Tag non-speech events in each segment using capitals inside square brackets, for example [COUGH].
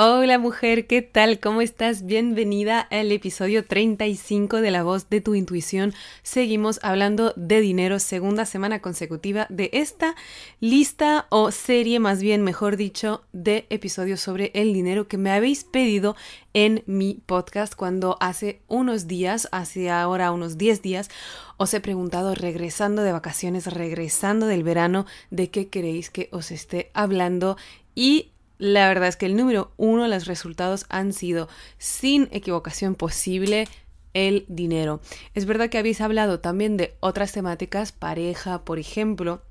Hola mujer, ¿qué tal? ¿Cómo estás? Bienvenida al episodio 35 de La voz de tu intuición. Seguimos hablando de dinero, segunda semana consecutiva de esta lista o serie, más bien, mejor dicho, de episodios sobre el dinero que me habéis pedido en mi podcast cuando hace unos días, hace ahora unos 10 días, os he preguntado regresando de vacaciones, regresando del verano, de qué queréis que os esté hablando y la verdad es que el número uno, los resultados han sido sin equivocación posible el dinero. Es verdad que habéis hablado también de otras temáticas, pareja, por ejemplo,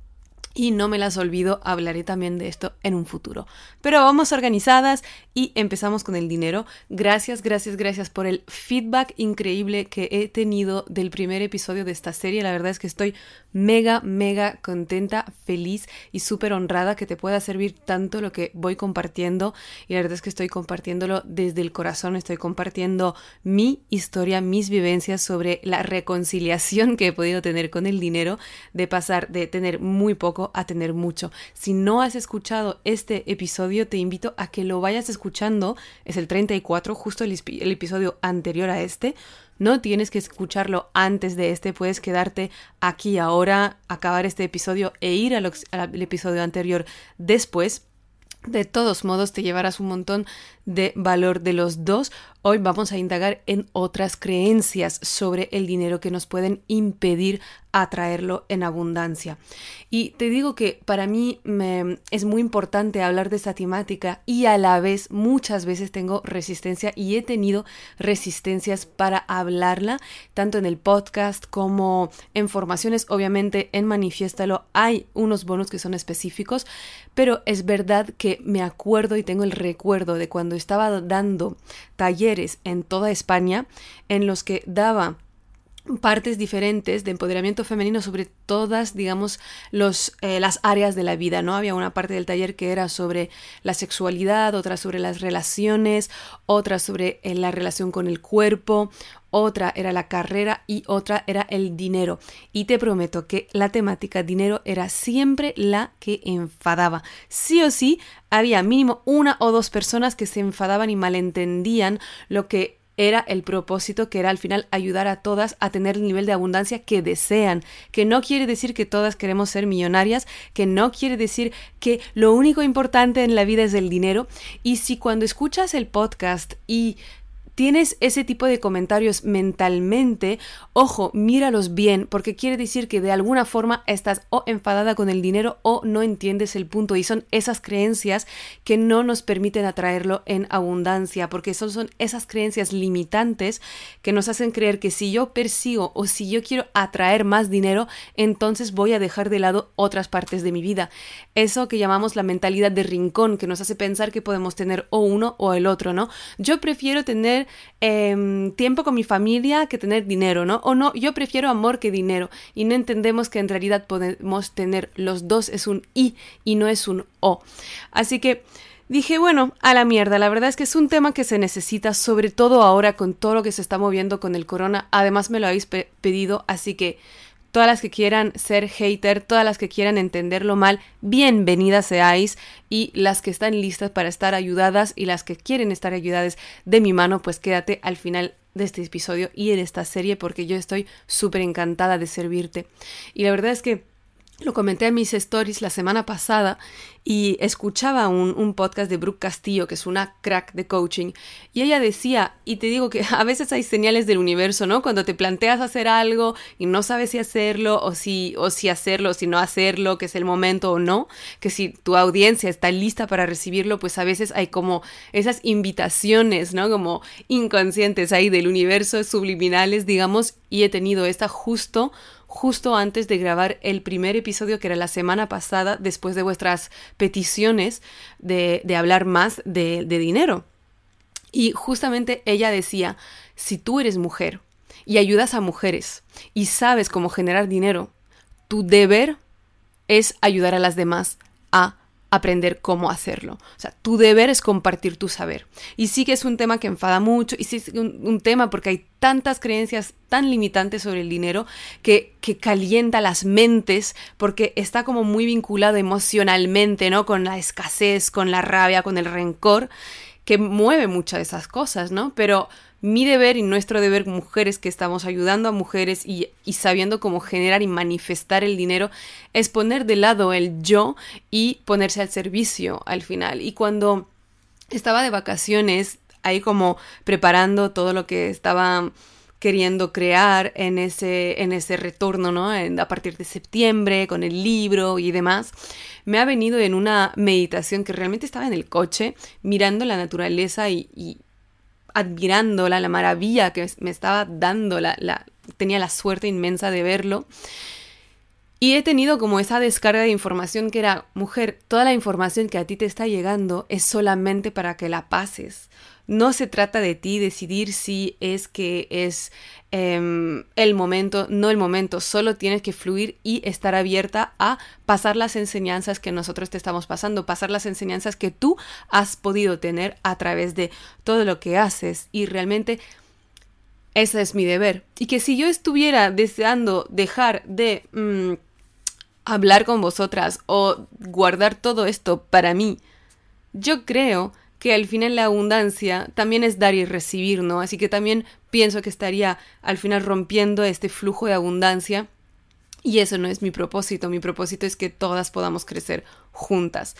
y no me las olvido, hablaré también de esto en un futuro. Pero vamos organizadas y empezamos con el dinero. Gracias, gracias, gracias por el feedback increíble que he tenido del primer episodio de esta serie. La verdad es que estoy mega, mega contenta, feliz y súper honrada que te pueda servir tanto lo que voy compartiendo. Y la verdad es que estoy compartiéndolo desde el corazón, estoy compartiendo mi historia, mis vivencias sobre la reconciliación [LAUGHS] que he podido tener con el dinero, de pasar de tener muy poco a tener mucho. Si no has escuchado este episodio, te invito a que lo vayas escuchando. Es el 34, justo el, episodio anterior a este no tienes que escucharlo antes de este, puedes quedarte aquí ahora, acabar este episodio e ir al, episodio anterior después. De todos modos, te llevarás un montón de valor de los dos. Hoy vamos a indagar en otras creencias sobre el dinero que nos pueden impedir atraerlo en abundancia. Y te digo que para mí me, es muy importante hablar de esta temática y a la vez muchas veces tengo resistencia y he tenido resistencias para hablarla, tanto en el podcast como en formaciones, obviamente en Manifiéstalo hay unos bonos que son específicos, pero es verdad que me acuerdo y tengo el recuerdo de cuando estaba dando talleres en toda España en los que daba partes diferentes de empoderamiento femenino sobre todas, digamos, los, eh, las áreas de la vida, ¿no? Había una parte del taller que era sobre la sexualidad, otra sobre las relaciones, otra sobre eh, la relación con el cuerpo, otra era la carrera y otra era el dinero. Y te prometo que la temática dinero era siempre la que enfadaba. Sí o sí, había mínimo una o dos personas que se enfadaban y malentendían lo que era el propósito que era al final ayudar a todas a tener el nivel de abundancia que desean, que no quiere decir que todas queremos ser millonarias, que no quiere decir que lo único importante en la vida es el dinero. Y si cuando escuchas el podcast y tienes ese tipo de comentarios mentalmente, ojo, míralos bien, porque quiere decir que de alguna forma estás o enfadada con el dinero o no entiendes el punto. Y son esas creencias que no nos permiten atraerlo en abundancia, porque son, son esas creencias limitantes que nos hacen creer que si yo persigo o si yo quiero atraer más dinero, entonces voy a dejar de lado otras partes de mi vida. Eso que llamamos la mentalidad de rincón, que nos hace pensar que podemos tener o uno o el otro, ¿no? Yo prefiero tener Em, tiempo con mi familia que tener dinero, ¿no? O no, yo prefiero amor que dinero y no entendemos que en realidad podemos tener los dos, es un y y no es un o. Así que dije, bueno, a la mierda, la verdad es que es un tema que se necesita, sobre todo ahora con todo lo que se está moviendo con el corona, además me lo habéis pedido, así que todas las que quieran ser hater, todas las que quieran entenderlo mal, bienvenidas seáis y las que están listas para estar ayudadas y las que quieren estar ayudadas de mi mano, pues quédate al final de este episodio y en esta serie porque yo estoy súper encantada de servirte. Y la verdad es que lo comenté en mis stories la semana pasada y escuchaba un, podcast de Brooke Castillo, que es una crack de coaching, y ella decía, y te digo que [LAUGHS] a veces hay señales del universo, ¿no? Cuando te planteas hacer algo y no sabes si hacerlo o si, o si hacerlo o si no hacerlo, que es el momento o no, que si tu audiencia está lista para recibirlo, pues a veces hay como esas invitaciones, ¿no? Como inconscientes ahí del universo, subliminales, digamos, y he tenido esta justo justo antes de grabar el primer episodio que era la semana pasada, después de vuestras peticiones de, hablar más de, de dinero. Y justamente ella decía, si tú eres mujer y ayudas a mujeres y sabes cómo generar dinero, tu deber es ayudar a las demás a aprender cómo hacerlo. O sea, tu deber es compartir tu saber. Y sí que es un tema que enfada mucho, y sí es un, tema porque hay tantas creencias tan limitantes sobre el dinero que, que, calienta las mentes porque está como muy vinculado emocionalmente, ¿no? Con la escasez, con la rabia, con el rencor, que mueve muchas de esas cosas, ¿no? Pero mi deber y nuestro deber, mujeres que estamos ayudando a mujeres y, sabiendo cómo generar y manifestar el dinero, es poner de lado el yo y ponerse al servicio al final. Y cuando estaba de vacaciones, ahí como preparando todo lo que estaba queriendo crear en ese, en ese retorno, ¿no? a partir de septiembre, con el libro y demás, me ha venido en una meditación que realmente estaba en el coche, mirando la naturaleza y admirándola, la maravilla que me estaba dando, la, la, tenía la suerte inmensa de verlo. Y he tenido como esa descarga de información que era, mujer, toda la información que a ti te está llegando es solamente para que la pases. No se trata de ti decidir si es que es em, el momento, no el momento, solo tienes que fluir y estar abierta a pasar las enseñanzas que nosotros te estamos pasando, pasar las enseñanzas que tú has podido tener a través de todo lo que haces y realmente ese es mi deber. Y que si yo estuviera deseando dejar de mm, hablar con vosotras o guardar todo esto para mí, yo creo que al final la abundancia también es dar y recibir, ¿no? Así que también pienso que estaría al final rompiendo este flujo de abundancia y eso no es mi propósito, mi propósito es que todas podamos crecer juntas.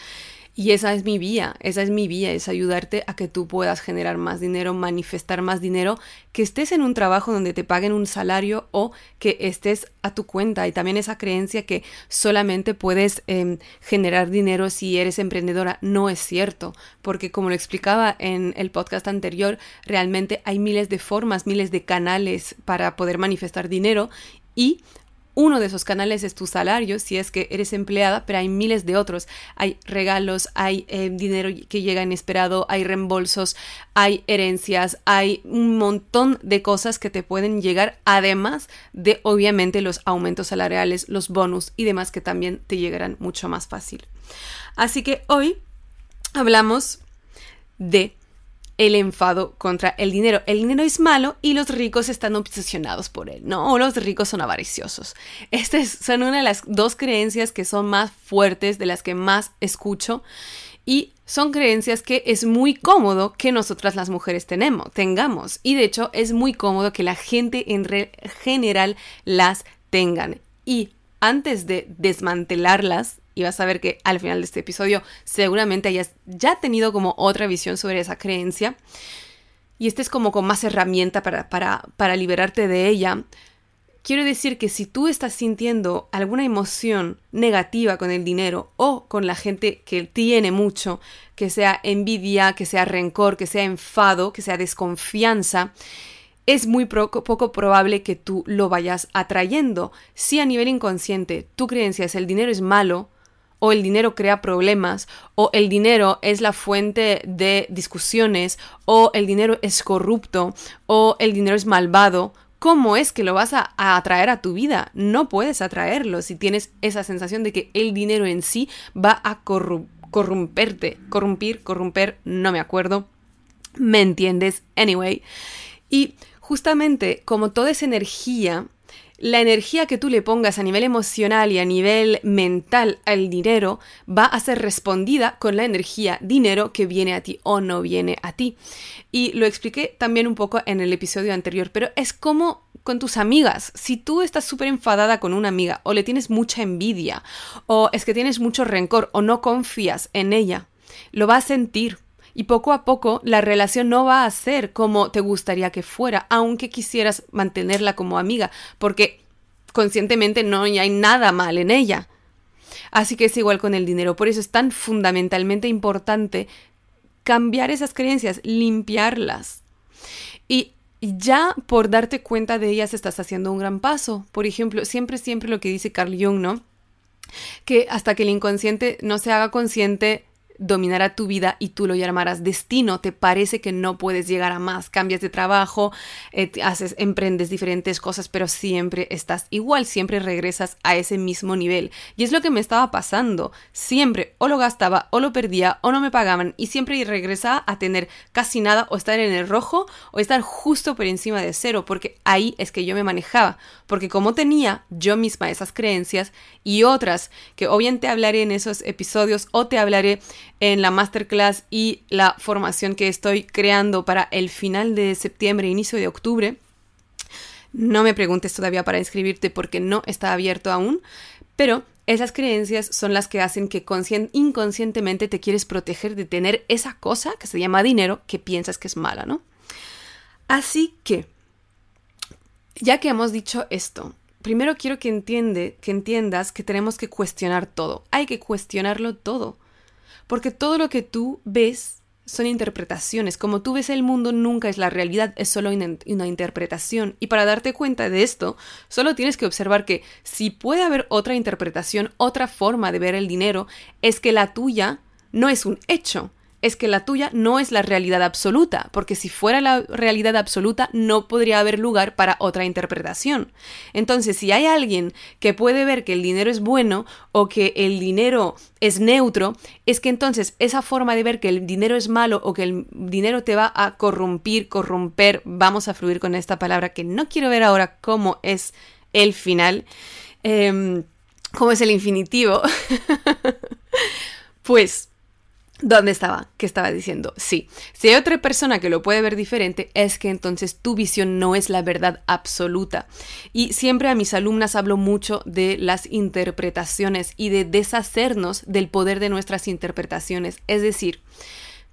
Y esa es mi vía, esa es mi vía, es ayudarte a que tú puedas generar más dinero, manifestar más dinero, que estés en un trabajo donde te paguen un salario o que estés a tu cuenta. Y también esa creencia que solamente puedes em, generar dinero si eres emprendedora no es cierto, porque como lo explicaba en el podcast anterior, realmente hay miles de formas, miles de canales para poder manifestar dinero y uno de esos canales es tu salario, si es que eres empleada, pero hay miles de otros. Hay regalos, hay eh, dinero que llega inesperado, hay reembolsos, hay herencias, hay un montón de cosas que te pueden llegar, además de obviamente los aumentos salariales, los bonus y demás que también te llegarán mucho más fácil. Así que hoy hablamos de el enfado contra el dinero. El dinero es malo y los ricos están obsesionados por él, ¿no? O los ricos son avariciosos. Estas son una de las dos creencias que son más fuertes, de las que más escucho. Y son creencias que es muy cómodo que nosotras las mujeres tenemos, tengamos. Y de hecho es muy cómodo que la gente en general las tengan. Y antes de desmantelarlas, y vas a ver que al final de este episodio seguramente hayas ya tenido como otra visión sobre esa creencia. Y este es como con más herramienta para, para, para liberarte de ella. Quiero decir que si tú estás sintiendo alguna emoción negativa con el dinero o con la gente que tiene mucho, que sea envidia, que sea rencor, que sea enfado, que sea desconfianza, es muy poco probable que tú lo vayas atrayendo. Si a nivel inconsciente tu creencia es el dinero es malo, o el dinero crea problemas, o el dinero es la fuente de discusiones, o el dinero es corrupto, o el dinero es malvado, ¿cómo es que lo vas a, atraer a tu vida? No puedes atraerlo si tienes esa sensación de que el dinero en sí va a corromperte, corrompir, corromper, no me acuerdo. ¿Me entiendes? Anyway. Y justamente como toda esa energía la energía que tú le pongas a nivel emocional y a nivel mental al dinero va a ser respondida con la energía dinero que viene a ti o no viene a ti. Y lo expliqué también un poco en el episodio anterior, pero es como con tus amigas. Si tú estás súper enfadada con una amiga o le tienes mucha envidia o es que tienes mucho rencor o no confías en ella, lo vas a sentir y poco a poco la relación no va a ser como te gustaría que fuera, aunque quisieras mantenerla como amiga, porque conscientemente no hay nada mal en ella. Así que es igual con el dinero, por eso es tan fundamentalmente importante cambiar esas creencias, limpiarlas. Y ya por darte cuenta de ellas estás haciendo un gran paso. Por ejemplo, siempre, siempre lo que dice Carl Jung, ¿no? Que hasta que el inconsciente no se haga consciente, dominará tu vida y tú lo llamarás destino. Te parece que no puedes llegar a más, cambias de trabajo, eh, haces, emprendes diferentes cosas, pero siempre estás igual, siempre regresas a ese mismo nivel. Y es lo que me estaba pasando. Siempre o lo gastaba o lo perdía o no me pagaban y siempre regresaba a tener casi nada o estar en el rojo o estar justo por encima de cero, porque ahí es que yo me manejaba. Porque como tenía yo misma esas creencias y otras que obviamente hablaré en esos episodios o te hablaré en la masterclass y la formación que estoy creando para el final de septiembre, inicio de octubre. No me preguntes todavía para inscribirte porque no está abierto aún, pero esas creencias son las que hacen que inconscientemente te quieres proteger de tener esa cosa que se llama dinero que piensas que es mala, ¿no? Así que, ya que hemos dicho esto, primero quiero que, que entiendas que tenemos que cuestionar todo. Hay que cuestionarlo todo. Porque todo lo que tú ves son interpretaciones. Como tú ves el mundo nunca es la realidad, es solo una, interpretación. Y para darte cuenta de esto, solo tienes que observar que si puede haber otra interpretación, otra forma de ver el dinero, es que la tuya no es un hecho, es que la tuya no es la realidad absoluta, porque si fuera la realidad absoluta no podría haber lugar para otra interpretación. Entonces, si hay alguien que puede ver que el dinero es bueno o que el dinero es neutro, es que entonces esa forma de ver que el dinero es malo o que el dinero te va a corrompir, corromper, vamos a fluir con esta palabra que no quiero ver ahora cómo es el final, em, cómo es el infinitivo, [LAUGHS] pues ¿Dónde estaba? ¿Qué estaba diciendo? Sí, si hay otra persona que lo puede ver diferente, es que entonces tu visión no es la verdad absoluta. Y siempre a mis alumnas hablo mucho de las interpretaciones y de deshacernos del poder de nuestras interpretaciones. Es decir,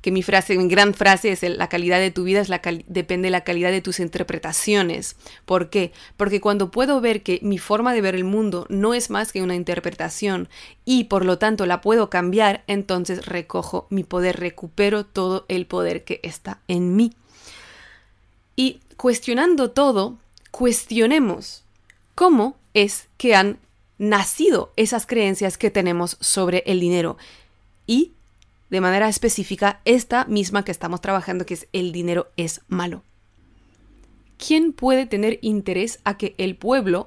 que mi frase, mi gran frase es la calidad de tu vida es la depende de la calidad de tus interpretaciones. ¿Por qué? Porque cuando puedo ver que mi forma de ver el mundo no es más que una interpretación y por lo tanto la puedo cambiar, entonces recojo mi poder, recupero todo el poder que está en mí. Y cuestionando todo, cuestionemos cómo es que han nacido esas creencias que tenemos sobre el dinero y de manera específica esta misma que estamos trabajando, que es el dinero es malo. ¿Quién puede tener interés a que el pueblo,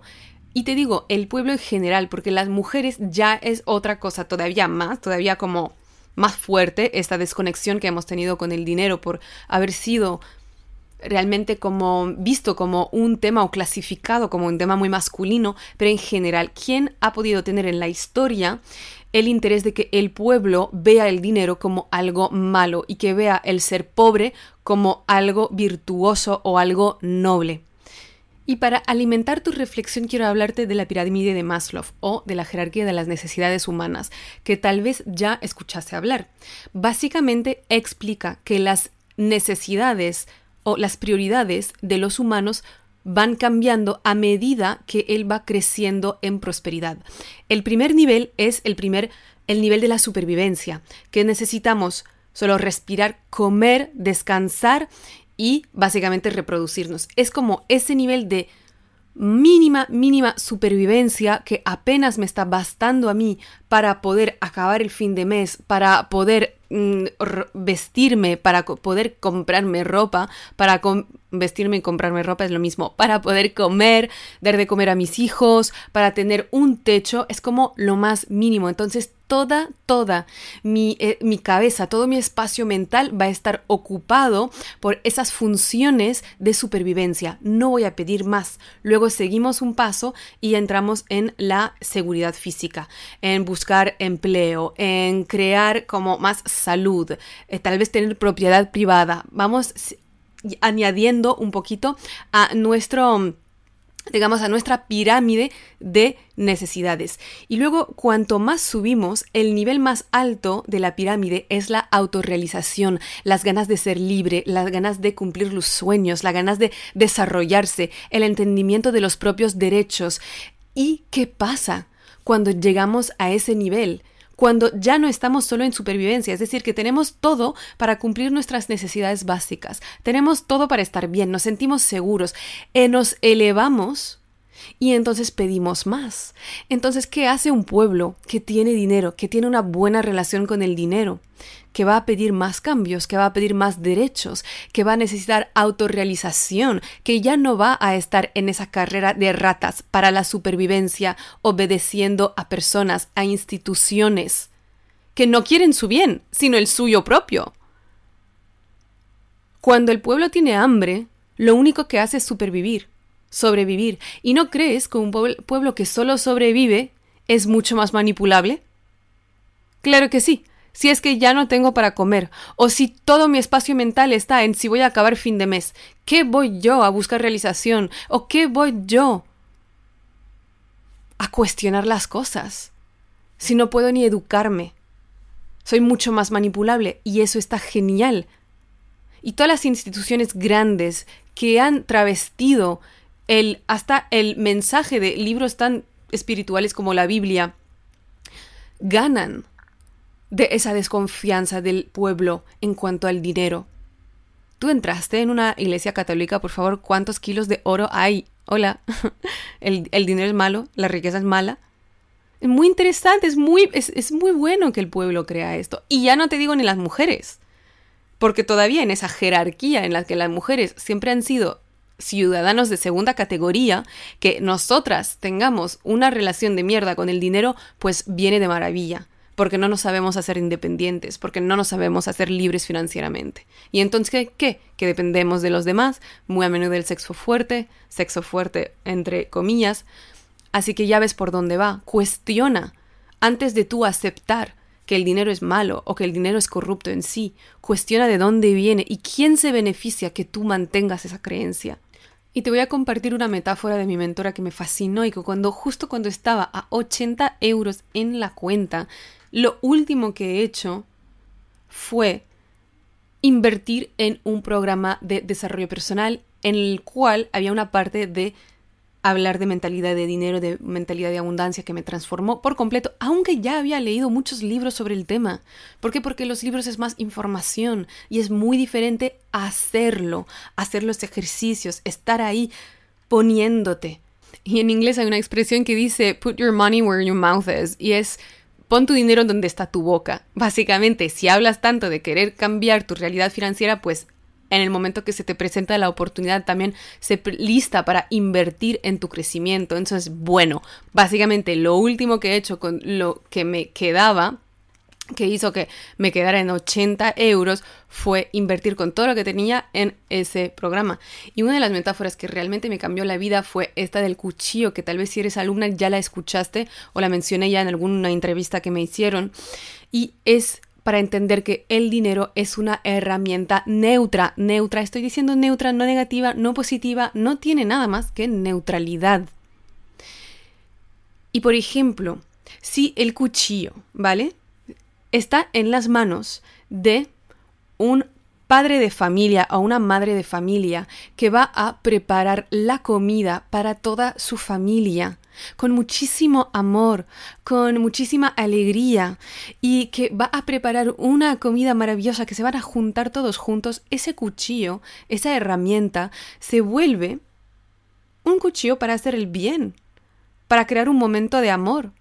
y te digo el pueblo en general, porque las mujeres ya es otra cosa todavía más, todavía como más fuerte esta desconexión que hemos tenido con el dinero por haber sido realmente como visto como un tema o clasificado como un tema muy masculino, pero en general, ¿quién ha podido tener en la historia el interés de que el pueblo vea el dinero como algo malo y que vea el ser pobre como algo virtuoso o algo noble. Y para alimentar tu reflexión quiero hablarte de la pirámide de Maslow o de la jerarquía de las necesidades humanas, que tal vez ya escuchaste hablar. Básicamente explica que las necesidades o las prioridades de los humanos van cambiando a medida que él va creciendo en prosperidad. El primer nivel es el primer el nivel de la supervivencia, que necesitamos solo respirar, comer, descansar y básicamente reproducirnos. Es como ese nivel de mínima, mínima supervivencia que apenas me está bastando a mí para poder acabar el fin de mes, para poder mm, vestirme, para poder comprarme ropa, para vestirme y comprarme ropa es lo mismo, para poder comer, dar de comer a mis hijos, para tener un techo, es como lo más mínimo. Entonces toda, toda mi, eh, mi, cabeza, todo mi espacio mental va a estar ocupado por esas funciones de supervivencia. No voy a pedir más. Luego seguimos un paso y entramos en la seguridad física, en buscar empleo, en crear como más salud, eh, tal vez tener propiedad privada. Vamos añadiendo un poquito a nuestro digamos, a nuestra pirámide de necesidades. Y luego, cuanto más subimos, el nivel más alto de la pirámide es la autorrealización, las ganas de ser libre, las ganas de cumplir los sueños, las ganas de desarrollarse, el entendimiento de los propios derechos. ¿Y qué pasa cuando llegamos a ese nivel? Cuando ya no estamos solo en supervivencia, es decir, que tenemos todo para cumplir nuestras necesidades básicas, tenemos todo para estar bien, nos sentimos seguros, eh, nos elevamos Y entonces pedimos más. Entonces, ¿qué hace un pueblo que tiene dinero, que tiene una buena relación con el dinero? que va a pedir más cambios, que va a pedir más derechos, que va a necesitar autorrealización, que ya no va a estar en esa carrera de ratas para la supervivencia, obedeciendo a personas, a instituciones, que no quieren su bien, sino el suyo propio. Cuando el pueblo tiene hambre, lo único que hace es supervivir, sobrevivir. ¿Y no crees que un pueblo que solo sobrevive es mucho más manipulable? Claro que sí si es que ya no tengo para comer, o si todo mi espacio mental está en si voy a acabar fin de mes, ¿qué voy yo a buscar realización? ¿O qué voy yo a cuestionar las cosas? Si no puedo ni educarme. Soy mucho más manipulable y eso está genial. Y todas las instituciones grandes que han travestido el hasta el mensaje de libros tan espirituales como la Biblia ganan de esa desconfianza del pueblo en cuanto al dinero. Tú entraste en una iglesia católica, por favor, ¿cuántos kilos de oro hay? Hola, [LAUGHS] el, dinero es malo, la riqueza es mala. Es muy interesante, es muy, es, es muy bueno que el pueblo crea esto. Y ya no te digo ni las mujeres, porque todavía en esa jerarquía en la que las mujeres siempre han sido ciudadanos de segunda categoría, que nosotras tengamos una relación de mierda con el dinero, pues viene de maravilla porque no nos sabemos hacer independientes, porque no nos sabemos hacer libres financieramente. Y entonces, ¿qué? Que dependemos de los demás, muy a menudo del sexo fuerte, sexo fuerte entre comillas. Así que ya ves por dónde va. Cuestiona antes de tú aceptar que el dinero es malo o que el dinero es corrupto en sí. Cuestiona de dónde viene y quién se beneficia que tú mantengas esa creencia. Y te voy a compartir una metáfora de mi mentora que me fascinó y que cuando justo cuando estaba a 80 euros en la cuenta, lo último que he hecho fue invertir en un programa de desarrollo personal en el cual había una parte de hablar de mentalidad de dinero, de mentalidad de abundancia que me transformó por completo, aunque ya había leído muchos libros sobre el tema. ¿Por qué? Porque los libros es más información y es muy diferente hacerlo, hacer los ejercicios, estar ahí poniéndote. Y en inglés hay una expresión que dice put your money where your mouth is y es Pon tu dinero donde está tu boca. Básicamente, si hablas tanto de querer cambiar tu realidad financiera, pues en el momento que se te presenta la oportunidad también se lista para invertir en tu crecimiento. Entonces, bueno, básicamente lo último que he hecho con lo que me quedaba que hizo que me quedara en 80 euros fue invertir con todo lo que tenía en ese programa. Y una de las metáforas que realmente me cambió la vida fue esta del cuchillo, que tal vez si eres alumna ya la escuchaste o la mencioné ya en alguna entrevista que me hicieron. Y es para entender que el dinero es una herramienta neutra, neutra, estoy diciendo neutra, no negativa, no positiva, no tiene nada más que neutralidad. Y por ejemplo, si el cuchillo, ¿vale? está en las manos de un padre de familia o una madre de familia que va a preparar la comida para toda su familia con muchísimo amor, con muchísima alegría y que va a preparar una comida maravillosa que se van a juntar todos juntos, ese cuchillo, esa herramienta, se vuelve un cuchillo para hacer el bien, para crear un momento de amor,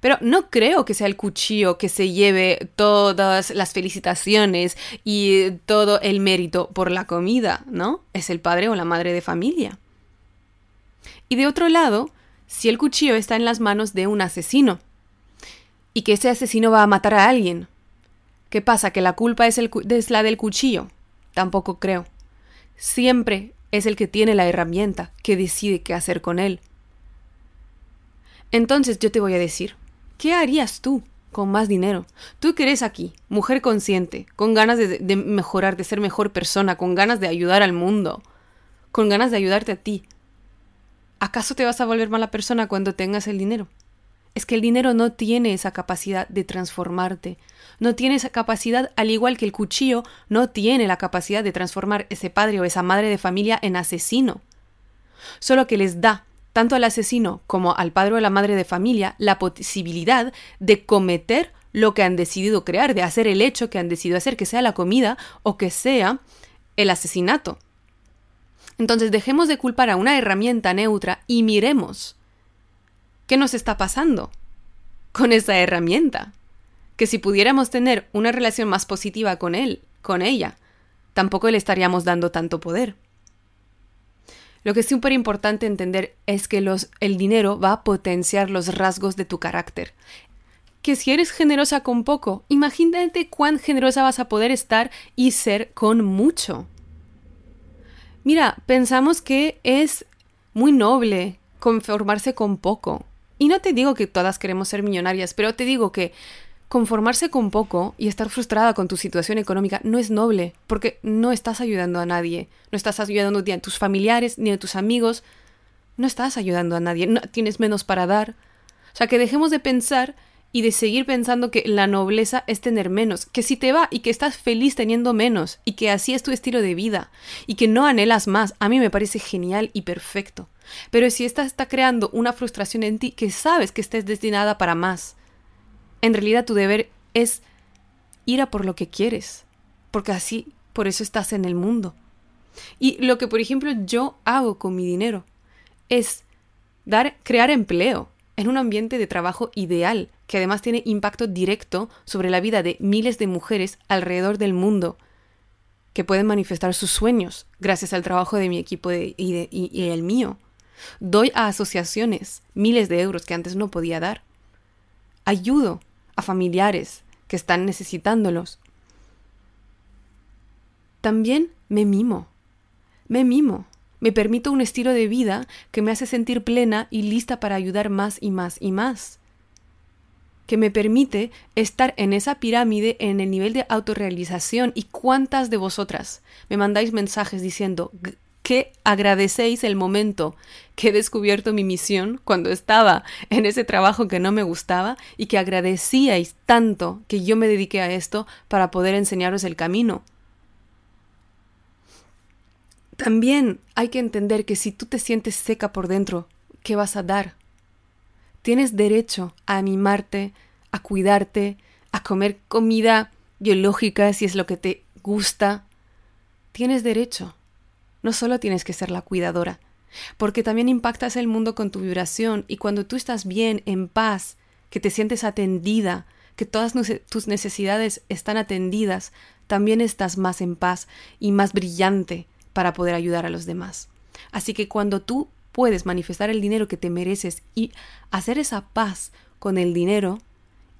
pero no creo que sea el cuchillo que se lleve todas las felicitaciones y todo el mérito por la comida, ¿no? Es el padre o la madre de familia. Y de otro lado, si el cuchillo está en las manos de un asesino y que ese asesino va a matar a alguien, ¿qué pasa? ¿Que la culpa es, la del cuchillo? Tampoco creo. Siempre es el que tiene la herramienta que decide qué hacer con él. Entonces yo te voy a decir, ¿Qué harías tú con más dinero? Tú que eres aquí, mujer consciente, con ganas de, mejorar, de ser mejor persona, con ganas de ayudar al mundo, con ganas de ayudarte a ti. ¿Acaso te vas a volver mala persona cuando tengas el dinero? Es que el dinero no tiene esa capacidad de transformarte, no tiene esa capacidad, al igual que el cuchillo no tiene la capacidad de transformar ese padre o esa madre de familia en asesino. Solo que les da tanto al asesino como al padre o la madre de familia la posibilidad de cometer lo que han decidido crear, de hacer el hecho que han decidido hacer, que sea la comida o que sea el asesinato. Entonces dejemos de culpar a una herramienta neutra y miremos qué nos está pasando con esa herramienta. Que si pudiéramos tener una relación más positiva con él, con ella, tampoco le estaríamos dando tanto poder. Lo que es súper importante entender es que los, el dinero va a potenciar los rasgos de tu carácter. Que si eres generosa con poco, imagínate cuán generosa vas a poder estar y ser con mucho. Mira, pensamos que es muy noble conformarse con poco. Y no te digo que todas queremos ser millonarias, pero te digo que conformarse con poco y estar frustrada con tu situación económica no es noble, porque no estás ayudando a nadie, no estás ayudando ni a tus familiares ni a tus amigos, no estás ayudando a nadie, no, tienes menos para dar. O sea, que dejemos de pensar y de seguir pensando que la nobleza es tener menos, que si te va y que estás feliz teniendo menos y que así es tu estilo de vida y que no anhelas más, a mí me parece genial y perfecto. Pero si esta está creando una frustración en ti que sabes que estés destinada para más, en realidad tu deber es ir a por lo que quieres, porque así, por eso estás en el mundo. Y lo que, por ejemplo, yo hago con mi dinero es dar, crear empleo en un ambiente de trabajo ideal, que además tiene impacto directo sobre la vida de miles de mujeres alrededor del mundo, que pueden manifestar sus sueños gracias al trabajo de mi equipo y, el mío. Doy a asociaciones miles de euros que antes no podía dar. Ayudo a familiares que están necesitándolos. También me mimo. Me mimo. Me permito un estilo de vida que me hace sentir plena y lista para ayudar más y más y más. Que me permite estar en esa pirámide en el nivel de autorrealización. ¿Y cuántas de vosotras me mandáis mensajes diciendo que agradecéis el momento que he descubierto mi misión cuando estaba en ese trabajo que no me gustaba y que agradecíais tanto que yo me dediqué a esto para poder enseñaros el camino. También hay que entender que si tú te sientes seca por dentro, ¿qué vas a dar? Tienes derecho a animarte, a cuidarte, a comer comida biológica si es lo que te gusta. Tienes derecho. No solo tienes que ser la cuidadora, porque también impactas el mundo con tu vibración y cuando tú estás bien, en paz, que te sientes atendida, que todas tus necesidades están atendidas, también estás más en paz y más brillante para poder ayudar a los demás. Así que cuando tú puedes manifestar el dinero que te mereces y hacer esa paz con el dinero,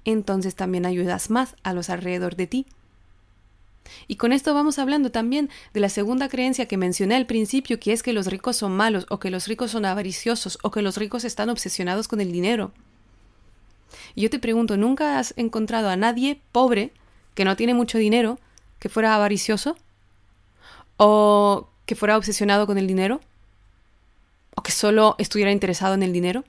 entonces también ayudas más a los alrededor de ti. Y con esto vamos hablando también de la segunda creencia que mencioné al principio, que es que los ricos son malos, o que los ricos son avariciosos, o que los ricos están obsesionados con el dinero. Y yo te pregunto, ¿nunca has encontrado a nadie pobre, que no tiene mucho dinero, que fuera avaricioso? ¿O que fuera obsesionado con el dinero? ¿O que solo estuviera interesado en el dinero?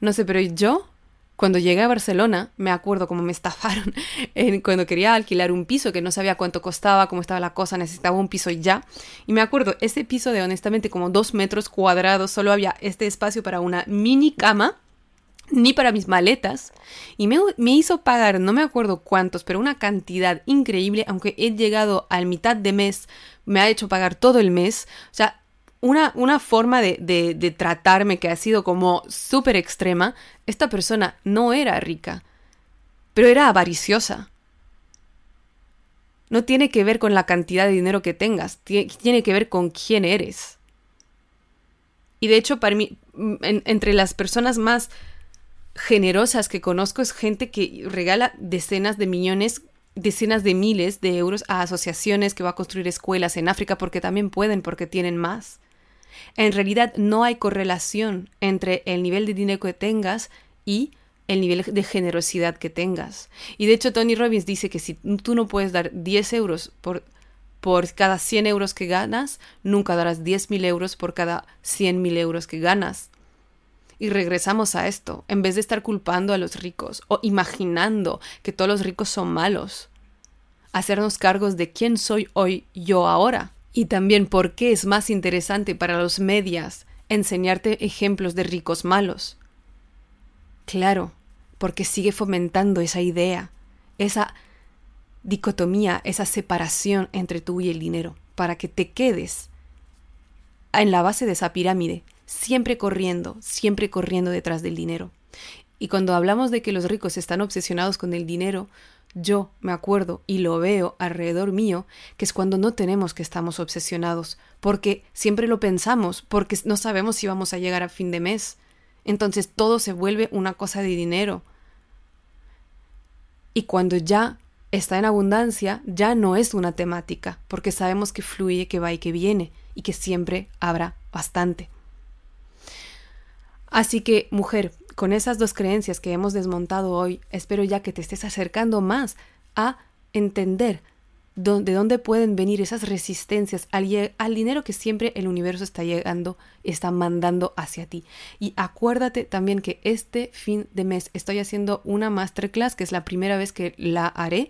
No sé, pero yo cuando llegué a Barcelona, me acuerdo cómo me estafaron [LAUGHS] cuando quería alquilar un piso que no sabía cuánto costaba, cómo estaba la cosa, necesitaba un piso ya. Y me acuerdo, ese piso de honestamente como dos metros cuadrados, solo había este espacio para una mini cama ni para mis maletas y me, me, hizo pagar, no me acuerdo cuántos, pero una cantidad increíble, aunque he llegado al mitad de mes, me ha hecho pagar todo el mes, o sea, una, una forma de, de, tratarme que ha sido como súper extrema, esta persona no era rica, pero era avariciosa. No tiene que ver con la cantidad de dinero que tengas, tiene que ver con quién eres. Y de hecho, para mí, entre las personas más generosas que conozco es gente que regala decenas de millones, decenas de miles de euros a asociaciones que va a construir escuelas en África porque también pueden, porque tienen más. En realidad no hay correlación entre el nivel de dinero que tengas y el nivel de generosidad que tengas. Y de hecho Tony Robbins dice que si tú no puedes dar 10 euros por, por cada 100 euros que ganas, nunca darás 10.000 euros por cada 100.000 euros que ganas. Y regresamos a esto, en vez de estar culpando a los ricos o imaginando que todos los ricos son malos, hacernos cargos de quién soy hoy yo ahora. Y también por qué es más interesante para los medias enseñarte ejemplos de ricos malos. Claro, porque sigue fomentando esa idea, esa dicotomía, esa separación entre tú y el dinero, para que te quedes en la base de esa pirámide, siempre corriendo, siempre corriendo detrás del dinero. Y cuando hablamos de que los ricos están obsesionados con el dinero, yo me acuerdo y lo veo alrededor mío, que es cuando no tenemos que estamos obsesionados, porque siempre lo pensamos, porque no sabemos si vamos a llegar a fin de mes. Entonces todo se vuelve una cosa de dinero. Y cuando ya está en abundancia, ya no es una temática, porque sabemos que fluye, que va y que viene, y que siempre habrá bastante. Así que, mujer, con esas dos creencias que hemos desmontado hoy, espero ya que te estés acercando más a entender de dónde pueden venir esas resistencias al, dinero que siempre el universo está llegando, está mandando hacia ti. Y acuérdate también que este fin de mes estoy haciendo una masterclass, que es la primera vez que la haré,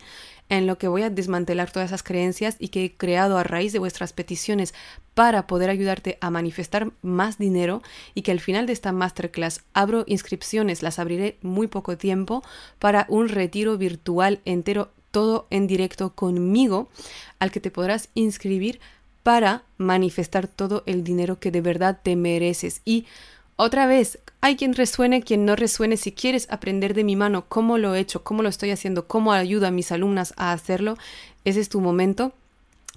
en lo que voy a desmantelar todas esas creencias y que he creado a raíz de vuestras peticiones para poder ayudarte a manifestar más dinero y que al final de esta masterclass abro inscripciones, las abriré muy poco tiempo para un retiro virtual entero todo en directo conmigo, al que te podrás inscribir para manifestar todo el dinero que de verdad te mereces. Y otra vez, hay quien resuene, quien no resuene. Si quieres aprender de mi mano cómo lo he hecho, cómo lo estoy haciendo, cómo ayudo a mis alumnas a hacerlo, ese es tu momento.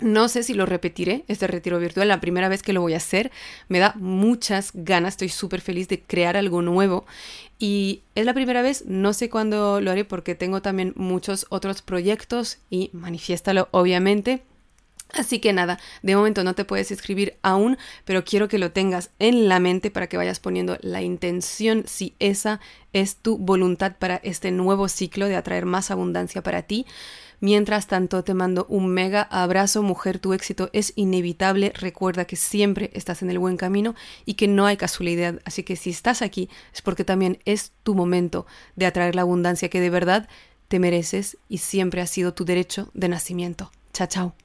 No sé si lo repetiré, este retiro virtual, la primera vez que lo voy a hacer. Me da muchas ganas, estoy súper feliz de crear algo nuevo. Y es la primera vez, no sé cuándo lo haré porque tengo también muchos otros proyectos y manifiéstalo obviamente. Así que nada, de momento no te puedes escribir aún, pero quiero que lo tengas en la mente para que vayas poniendo la intención si esa es tu voluntad para este nuevo ciclo de atraer más abundancia para ti. Mientras tanto, te mando un mega abrazo, mujer, tu éxito es inevitable. Recuerda que siempre estás en el buen camino y que no hay casualidad. Así que si estás aquí es porque también es tu momento de atraer la abundancia que de verdad te mereces y siempre ha sido tu derecho de nacimiento. Chao, chao.